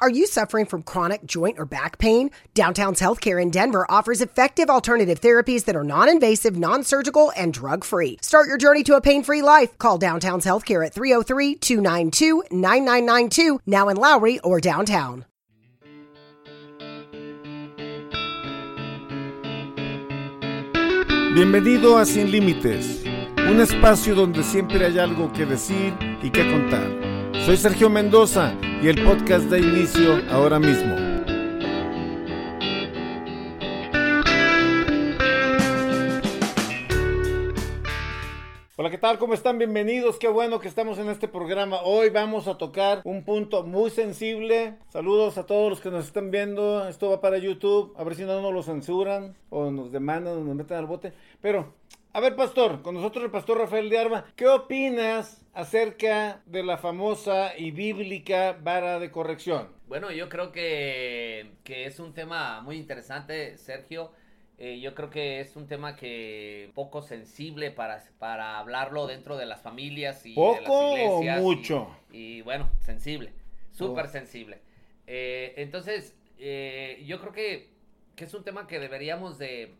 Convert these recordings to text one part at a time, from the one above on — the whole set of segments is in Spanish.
Are you suffering from chronic joint or back pain? Downtown's Healthcare in Denver offers effective alternative therapies that are non invasive, non surgical, and drug free. Start your journey to a pain free life. Call Downtown's Healthcare at 303 292 9992, now in Lowry or downtown. Bienvenido a Sin Límites, un espacio donde siempre hay algo que decir y que contar. Soy Sergio Mendoza y el podcast da inicio ahora mismo. Hola, ¿qué tal? ¿Cómo están? Bienvenidos. Qué bueno que estamos en este programa. Hoy vamos a tocar un punto muy sensible. Saludos a todos los que nos están viendo. Esto va para YouTube. A ver si no nos lo censuran o nos demandan o nos meten al bote. Pero, a ver, pastor, con nosotros el pastor Rafael de Arma. ¿Qué opinas acerca de la famosa y bíblica vara de corrección? Bueno, yo creo que, que es un tema muy interesante, Sergio. Eh, yo creo que es un tema que poco sensible para, para hablarlo dentro de las familias y ¿Poco de las iglesias. o mucho? Y, y, bueno, sensible, súper Oh. sensible. Eh, entonces, eh, yo creo que, que es un tema que deberíamos de,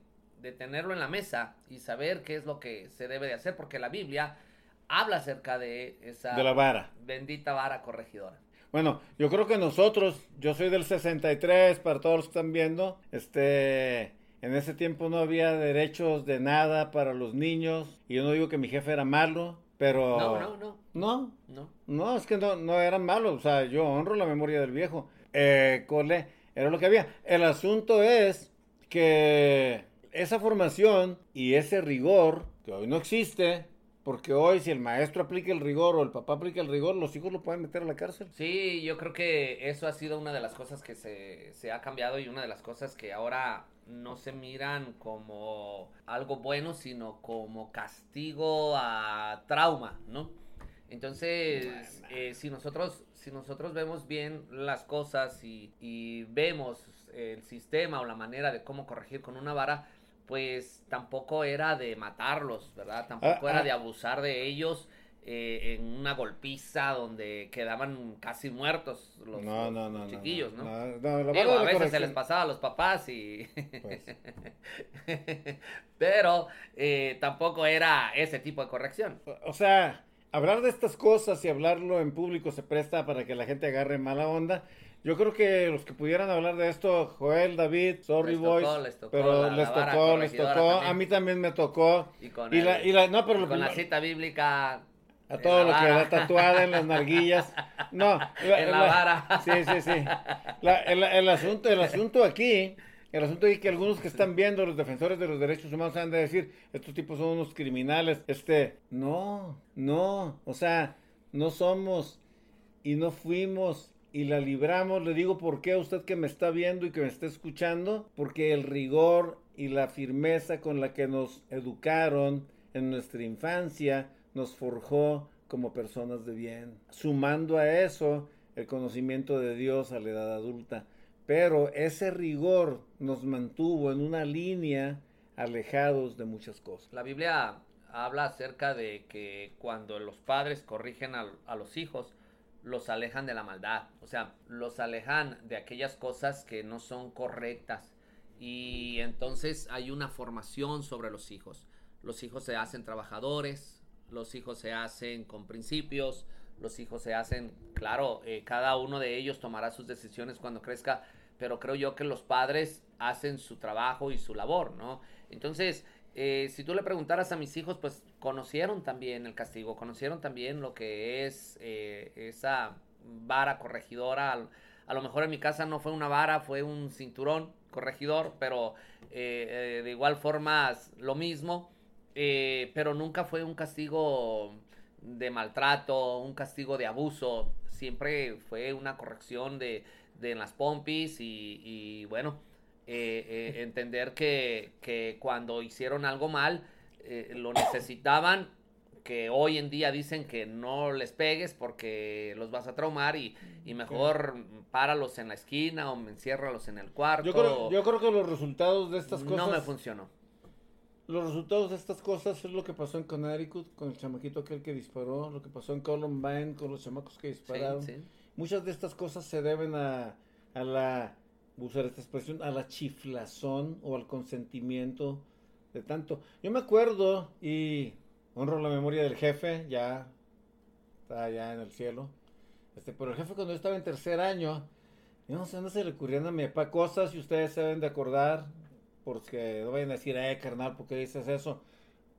de tenerlo en la mesa y saber qué es lo que se debe de hacer, porque la Biblia habla acerca de esa De la vara. bendita vara corregidora. Bueno, yo creo que nosotros, yo soy del 63, para todos los que están viendo, este, en ese tiempo no había derechos de nada para los niños, y yo no digo que mi jefe era malo, pero... No, no, no, No, no. no, es que no, no eran malos, o sea, yo honro la memoria del viejo. Eh, cole, era lo que había. El asunto es que esa formación y ese rigor, que hoy no existe, porque hoy si el maestro aplica el rigor o el papá aplica el rigor, los hijos lo pueden meter a la cárcel. Sí, yo creo que eso ha sido una de las cosas que se, se ha cambiado y una de las cosas que ahora no se miran como algo bueno, sino como castigo a trauma, ¿no? Entonces, eh, si nosotros, si nosotros vemos bien las cosas y, y vemos el sistema o la manera de cómo corregir con una vara, pues tampoco era de matarlos, ¿verdad? Tampoco Ah, era ah. de abusar de ellos eh, en una golpiza donde quedaban casi muertos los, No, los no, no, no, chiquillos, ¿no? Digo, a veces se les pasaba a los papás y... Pues. Pero eh, tampoco era ese tipo de corrección. O sea, hablar de estas cosas y hablarlo en público se presta para que la gente agarre mala onda. Yo creo que los que pudieran hablar de esto, Joel, David, sorry Les tocó, boys, les tocó pero les tocó, les tocó, también. a mí también me tocó. Y con, Y el- la, y la, no, pero con la cita bíblica... a todo lo que da tatuada en las narguillas. No, En la vara. Sí, sí, sí. La- el, el asunto, el asunto aquí, el asunto aquí que algunos que están viendo, los defensores de los derechos humanos, han de decir, estos tipos son unos criminales. Este, no, no, o sea, no somos y no fuimos y la libramos. Le digo por qué a usted que me está viendo y que me está escuchando, porque el rigor y la firmeza con la que nos educaron en nuestra infancia nos forjó como personas de bien. Sumando a eso el conocimiento de Dios a la edad adulta. Pero ese rigor nos mantuvo en una línea alejados de muchas cosas. La Biblia habla acerca de que cuando los padres corrigen a, a los hijos, los alejan de la maldad, o sea, los alejan de aquellas cosas que no son correctas. Y entonces hay una formación sobre los hijos. Los hijos se hacen trabajadores, los hijos se hacen con principios, los hijos se hacen, claro, eh, cada uno de ellos tomará sus decisiones cuando crezca, pero creo yo que los padres hacen su trabajo y su labor, ¿no? Entonces, eh, si tú le preguntaras a mis hijos, pues conocieron también el castigo, conocieron también lo que es eh, esa vara corregidora. A lo mejor en mi casa no fue una vara, fue un cinturón corregidor, pero eh, eh, de igual forma lo mismo, eh, pero nunca fue un castigo de maltrato, un castigo de abuso, siempre fue una corrección de, de las pompis y, y bueno, eh, eh, entender que, que cuando hicieron algo mal, eh, lo necesitaban, que hoy en día dicen que no les pegues porque los vas a traumar y, y mejor páralos en la esquina o enciérralos en el cuarto. Yo creo, yo creo que los resultados de estas cosas. no me funcionó. Los resultados de estas cosas es lo que pasó en Connecticut con el chamaquito aquel que disparó, lo que pasó en Columbine con los chamacos que dispararon. Sí, sí. muchas de estas cosas se deben a, a la, usar esta expresión, a la chiflazón o al consentimiento de tanto. Yo me acuerdo y honro la memoria del jefe, ya está allá en el cielo. Este, pero el jefe cuando yo estaba en tercer año, yo no sé, no se le ocurrían a mi papá cosas y ustedes se deben de acordar, porque no vayan a decir, eh, carnal, ¿por qué dices eso?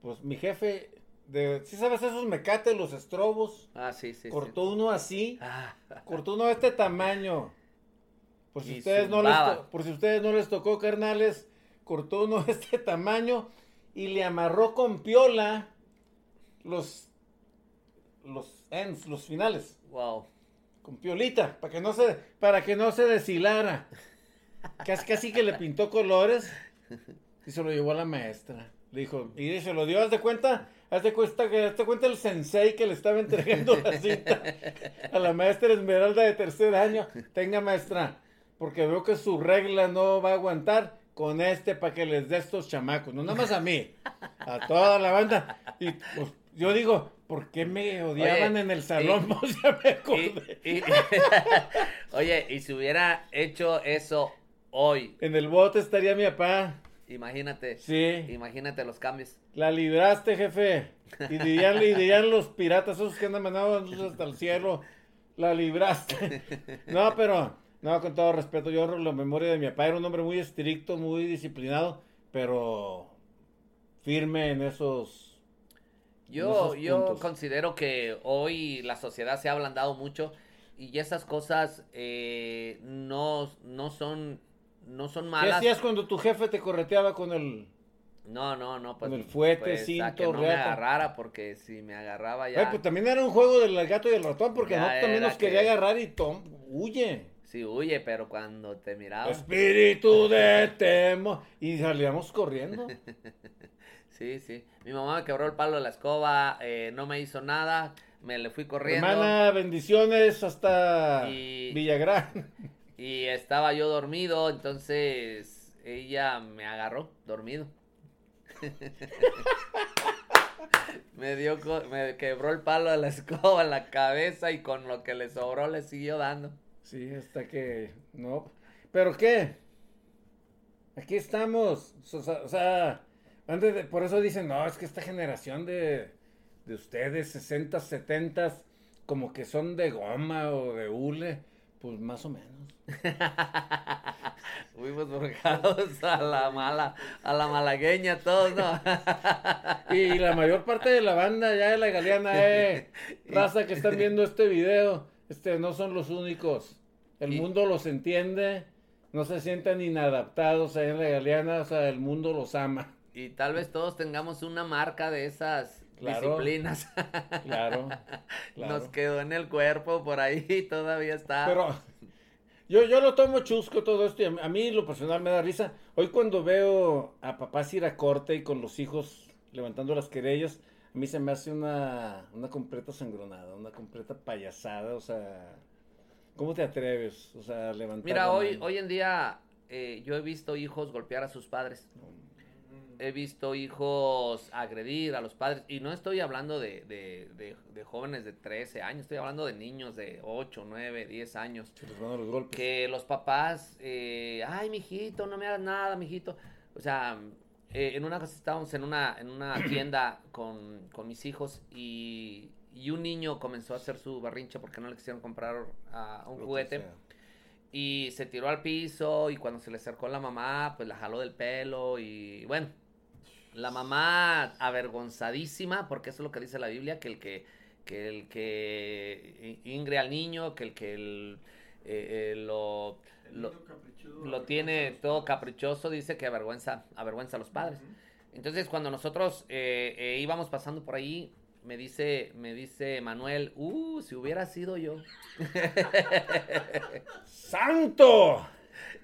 Pues mi jefe, de, ¿sí sabes esos mecates, los estrobos? Ah, sí, sí. Cortó uno así, Ah, cortó uno de este tamaño. Por si, Y ustedes no les por si ustedes no les tocó, carnales, cortó uno de este tamaño y le amarró con piola los los ends, los finales, wow. con piolita, para que no se para que no se deshilara. Casi, casi que le pintó colores y se lo llevó a la maestra. Le dijo, y se lo dio, haz de cuenta, haz de cuenta que haz de cuenta el sensei que le estaba entregando la cita a la maestra Esmeralda de tercer año. Tenga maestra, porque veo que su regla no va a aguantar con este para que les dé estos chamacos, no nada más a mí, a toda la banda. Y pues, yo digo, ¿por qué me odiaban Oye, en el salón? Ya me acordé. Y- y- Oye, y si hubiera hecho eso hoy, En el bote estaría mi papá. imagínate, Sí. imagínate los cambios. La libraste, jefe. Y dirían, y dirían los piratas, esos que andan mandando hasta el cielo. La libraste. No, pero, no, con todo respeto, yo la memoria de mi papá. Era un hombre muy estricto, muy disciplinado, pero firme en esos. Yo, esos yo puntos. considero que hoy la sociedad se ha ablandado mucho y esas cosas eh, no, no son no son ¿Qué malas. hacías cuando tu jefe te correteaba con el. No, no, no, pues Con el fuete, pues, a cinto, que no me agarrara porque si me agarraba ya Ay, pues también era un juego del gato y el ratón, porque Ya no también nos quería que- agarrar y tom, huye. sí huye, pero cuando te miraba Espíritu de temo. Y salíamos corriendo. Sí, sí. Mi mamá me quebró el palo de la escoba, eh, no me hizo nada, me le fui corriendo Hermana, bendiciones hasta Y- Villagrán. Y estaba yo dormido, entonces ella me agarró dormido. me dio, me quebró el palo de la escoba en la cabeza y con lo que le sobró le siguió dando. Sí, hasta que. No. ¿Pero qué? Aquí estamos. O sea, o sea, antes de- por eso dicen, no, es que esta generación de, de ustedes, 60, 70, como que son de goma o de hule. Pues más o menos. Fuimos forjados a la mala, a la malagueña todos, ¿no? Y la mayor parte de la banda ya de la galeana, eh, raza que están viendo este video, este, no son los únicos. El Y- mundo los entiende, no se sientan inadaptados ahí en la galeana, o sea, el mundo los ama. Y tal vez todos tengamos una marca de esas Claro. disciplinas. Claro, Nos quedó en el cuerpo, por ahí todavía está. Pero yo, yo lo tomo chusco todo esto y a mí, lo personal me da risa. Hoy cuando veo a papás ir a corte y con los hijos levantando las querellas, a mí se me hace una, una completa sangronada, una completa payasada, o sea, ¿cómo te atreves? O sea, a levantar Mira, hoy, hoy en día eh, yo he visto hijos golpear a sus padres. He visto hijos agredir a los padres. Y no estoy hablando de, de, de- de jóvenes de 13 años, estoy hablando de niños de 8, 9, 10 años. Se les van a los golpes. que los papás, eh, ay, mijito, no me hagas nada, mijito. O sea, eh, en una ocasión estábamos en una, en una tienda con, con mis hijos y, y un niño comenzó a hacer su berrinche porque no le quisieron comprar un Lo juguete. Y se tiró al piso y cuando se le acercó la mamá, pues la jaló del pelo y bueno, la mamá avergonzadísima, porque eso es lo que dice la Biblia, que el que, que el que ingre al niño, que el que el, eh, eh, lo, lo, lo tiene todo caprichoso, dice que avergüenza, avergüenza a los padres. Entonces, cuando nosotros eh, eh, íbamos pasando por ahí, me dice, me dice Manuel, uh, si hubiera sido yo. ¡Santo!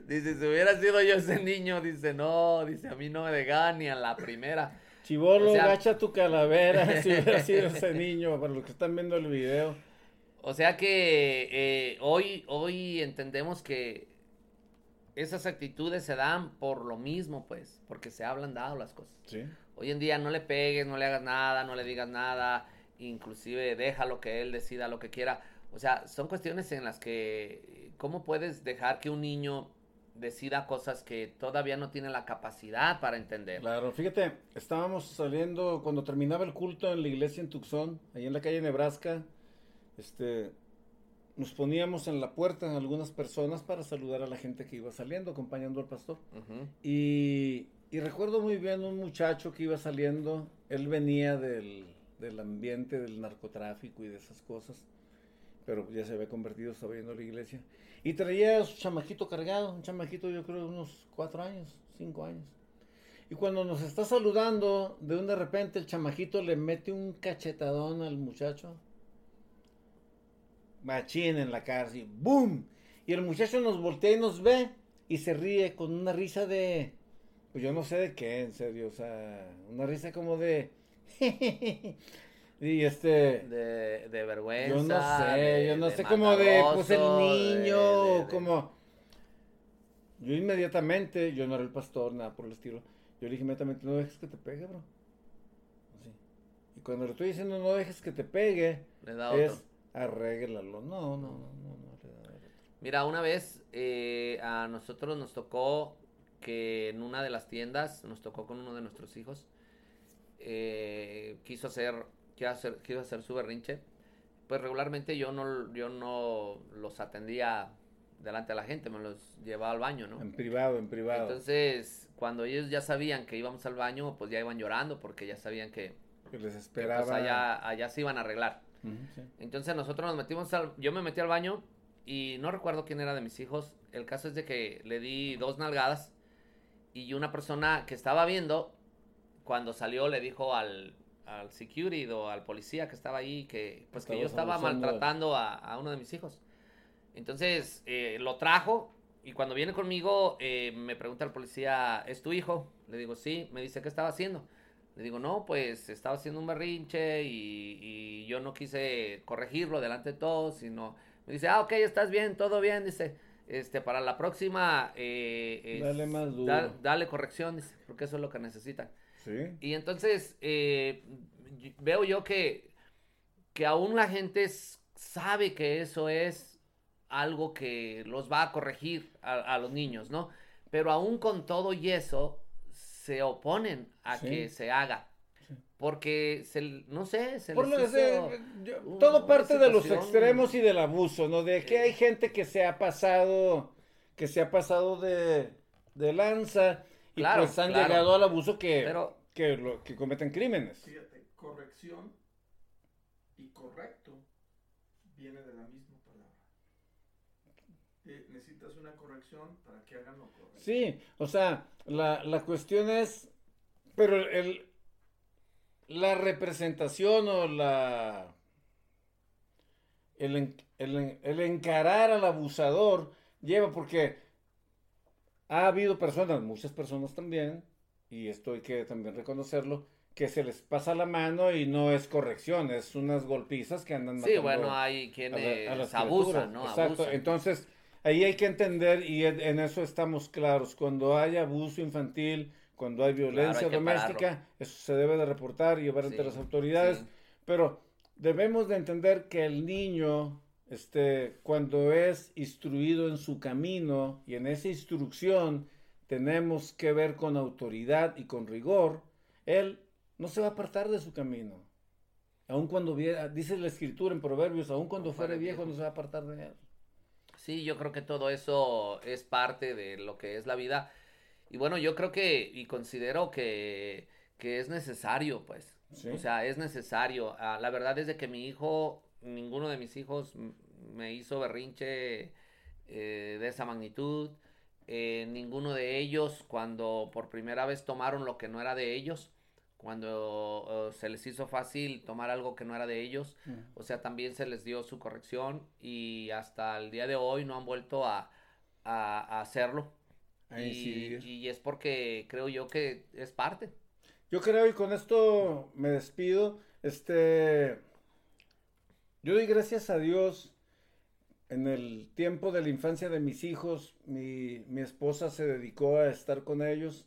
Dice, si hubiera sido yo ese niño, dice, no, dice, a mí no me dejaban ni a la primera. Chivolo, O sea- gacha tu calavera si hubiera sido ese niño, para los que están viendo el video. O sea que eh, hoy, hoy entendemos que esas actitudes se dan por lo mismo, pues, porque se hablan dado las cosas. Sí. Hoy en día no le pegues, no le hagas nada, no le digas nada, inclusive déjalo que él decida lo que quiera. O sea, son cuestiones en las que, ¿cómo puedes dejar que un niño decida cosas que todavía no tiene la capacidad para entender? Claro, fíjate, estábamos saliendo cuando terminaba el culto en la iglesia en Tucson, ahí en la calle Nebraska, este, nos poníamos en la puerta algunas personas para saludar a la gente que iba saliendo, acompañando al pastor. Y, y recuerdo muy bien un muchacho que iba saliendo, él venía del, del ambiente del narcotráfico y de esas cosas, pero ya se había convertido, estaba yendo la iglesia, y traía a su chamaquito cargado, un chamaquito yo creo de unos cuatro años, cinco años. Y cuando nos está saludando, de un de repente el chamajito le mete un cachetadón al muchacho. Machín en la cara, ¡boom! Y el muchacho nos voltea y nos ve y se ríe con una risa de, pues yo no sé de qué, en serio, o sea, una risa como de, y este, De, de vergüenza. yo no sé, de- yo no de sé como de, pues el niño, como, yo inmediatamente, yo no era el pastor, nada por el estilo, yo le dije inmediatamente, no dejes que te pegue, bro. Así. Y cuando le estoy diciendo no dejes que te pegue, Le da otro. es arréglalo. No, no, no, no, no, le da otro. Mira, una vez eh, a nosotros nos tocó que en una de las tiendas, nos tocó con uno de nuestros hijos, eh, quiso hacer, quiso hacer, quiso hacer su berrinche. Pues regularmente yo no, yo no los atendía delante de la gente, me los llevaba al baño, ¿no? En privado, en privado. Entonces, cuando ellos ya sabían que íbamos al baño, pues ya iban llorando porque ya sabían que, que les que, esperaba. pues allá, allá se iban a arreglar. Ujú, sí. Entonces nosotros nos metimos al, yo me metí al baño y no recuerdo quién era de mis hijos. El caso es de que le di dos nalgadas y una persona que estaba viendo, cuando salió le dijo al, al security o al policía que estaba ahí que pues que yo estaba maltratando a, a uno de mis hijos. Entonces eh, lo trajo y cuando viene conmigo eh, me pregunta el policía, ¿es tu hijo? Le digo, sí, me dice, ¿qué estaba haciendo? Le digo, no, pues estaba haciendo un berrinche y, y yo no quise corregirlo delante de todos, sino me dice, ah, ok, estás bien, todo bien, dice, este, para la próxima, eh, es- Dale más duro. da- dale corrección, dice, porque eso es lo que necesitan. Sí. Y entonces eh, veo yo que, que aún la gente sabe que eso es algo que los va a corregir a, a los niños, ¿no? Pero aún con todo y eso, se oponen a Sí. que se haga. Sí. Porque, se, no sé, se Por les hizo eh, yo- una todo parte de los extremos y del abuso, ¿no? De que hay gente que se ha pasado, que se ha pasado de, de lanza y Claro, pues han claro. llegado al abuso que, Pero- que, lo- que cometen crímenes. Fíjate, corrección y correcto viene de la misma palabra. Eh, necesitas una corrección para que hagan lo correcto. Sí, o sea, la, la cuestión es, pero el, la representación o la, el, el el encarar al abusador lleva porque ha habido personas, muchas personas también, y esto hay que también reconocerlo, que se les pasa la mano y no es corrección, es unas golpizas que andan Sí, matando bueno, hay a la- quienes a abusan. ¿no? Exacto. Abusan. Entonces, ahí hay que entender y en eso estamos claros. Cuando hay abuso infantil, cuando hay violencia hay doméstica, eso se debe de reportar y llevar ante Sí, las autoridades. sí. Pero debemos de entender que el niño, este, cuando es instruido en su camino y en esa instrucción tenemos que ver con autoridad y con rigor, él no se va a apartar de su camino. Aun cuando viera, dice la escritura en Proverbios, aun cuando Aun fuere viejo. no se va a apartar de él. Sí, yo creo que todo eso es parte de lo que es la vida. Y bueno, yo creo que y considero que, que es necesario, pues. Sí. O sea, es necesario. Ah, la verdad es de que mi hijo, ninguno de mis hijos me hizo berrinche eh, de esa magnitud. Eh, ninguno de ellos, cuando por primera vez tomaron lo que no era de ellos, cuando eh, se les hizo fácil tomar algo que no era de ellos, o sea, también se les dio su corrección y hasta el día de hoy no han vuelto a, a- a hacerlo. Y, y es porque creo yo que es parte. Yo creo y con esto me despido. Este, yo doy gracias a Dios. En el tiempo de la infancia de mis hijos, mi, mi esposa se dedicó a estar con ellos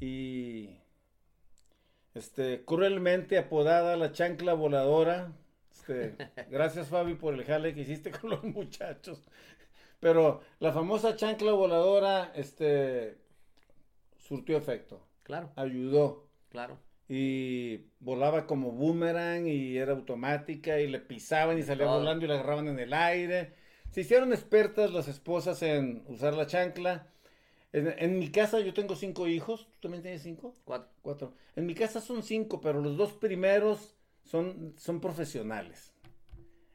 y este, cruelmente apodada la chancla voladora, Este, gracias Fabi por el jale que hiciste con los muchachos. Pero la famosa chancla voladora, este, surtió efecto. Claro, Ayudó. claro. Y volaba como boomerang y era automática y le pisaban y salía volando y la agarraban en el aire. Se hicieron expertas las esposas en usar la chancla. En, en mi casa yo tengo cinco hijos. ¿Tú también tienes cinco? Cuatro. Cuatro. En mi casa son cinco, pero los dos primeros son, son profesionales.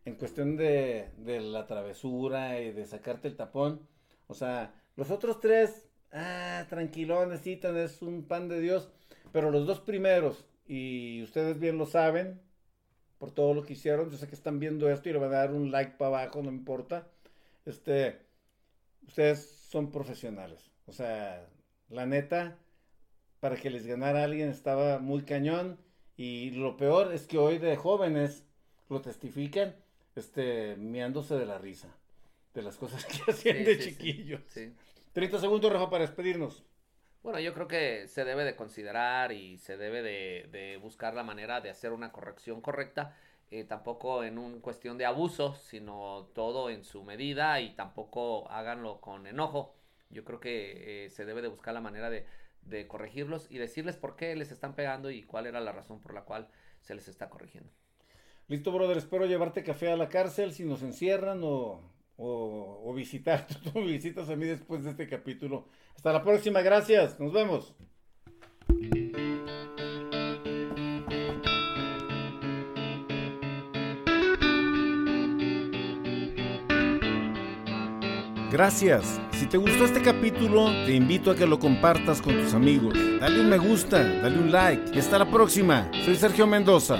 En cuestión de, de la travesura y de sacarte el tapón. O sea, los otros tres, ah, tranquilones, es un pan de Dios. Pero los dos primeros, y ustedes bien lo saben, por todo lo que hicieron, yo sé que están viendo esto y le van a dar un like para abajo, no me importa. Este, ustedes son profesionales. O sea, la neta, para que les ganara alguien estaba muy cañón. Y lo peor es que hoy de jóvenes lo testifican, este, miándose de la risa. De las cosas que hacían Sí, de sí. chiquillos. Sí. 30 segundos, Rafa, para despedirnos. Bueno, yo creo que se debe de considerar y se debe de, buscar la manera de hacer una corrección correcta, eh, tampoco en un cuestión de abuso, sino todo en su medida y tampoco háganlo con enojo. Yo creo que eh, se debe de buscar la manera de corregirlos y decirles por qué les están pegando y cuál era la razón por la cual se les está corrigiendo. Listo, brother. Espero llevarte café a la cárcel si nos encierran o, o, o visitar. Tú visitas a mí después de este capítulo. Hasta la próxima. Gracias. Nos vemos. Gracias. Si te gustó este capítulo, te invito a que lo compartas con tus amigos. Dale un me gusta, dale un like y hasta la próxima. Soy Sergio Mendoza.